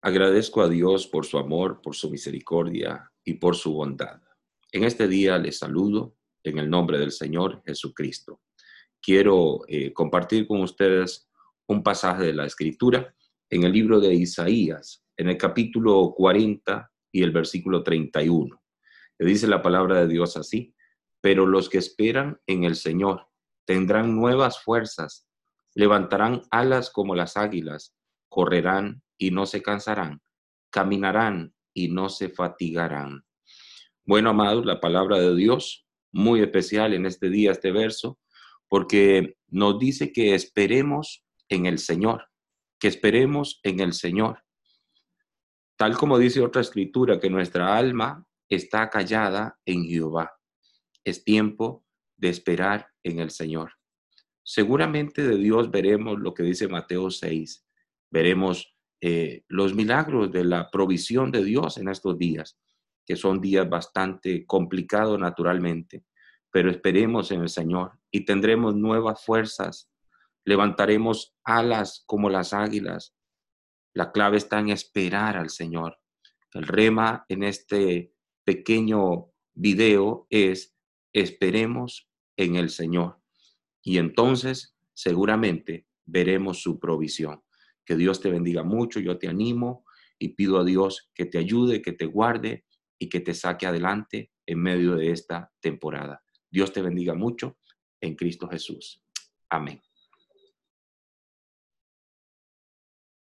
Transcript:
Agradezco a Dios por su amor, por su misericordia y por su bondad. En este día les saludo en el nombre del Señor Jesucristo. Quiero eh, compartir con ustedes un pasaje de la Escritura en el libro de Isaías, en el capítulo 40 y el versículo 31. Le dice la palabra de Dios así, pero los que esperan en el Señor tendrán nuevas fuerzas, levantarán alas como las águilas, correrán y no se cansarán, caminarán y no se fatigarán. Bueno, amados, la palabra de Dios, muy especial en este día, este verso, porque nos dice que esperemos en el Señor, que esperemos en el Señor. Tal como dice otra escritura, que nuestra alma está callada en Jehová. Es tiempo de esperar en el Señor. Seguramente de Dios veremos lo que dice Mateo 6. Veremos eh, los milagros de la provisión de Dios en estos días, que son días bastante complicados naturalmente, pero esperemos en el Señor y tendremos nuevas fuerzas, levantaremos alas como las águilas. La clave está en esperar al Señor. El rema en este pequeño video es esperemos en el Señor y entonces seguramente veremos su provisión. Que Dios te bendiga mucho, yo te animo y pido a Dios que te ayude, que te guarde y que te saque adelante en medio de esta temporada. Dios te bendiga mucho en Cristo Jesús. Amén.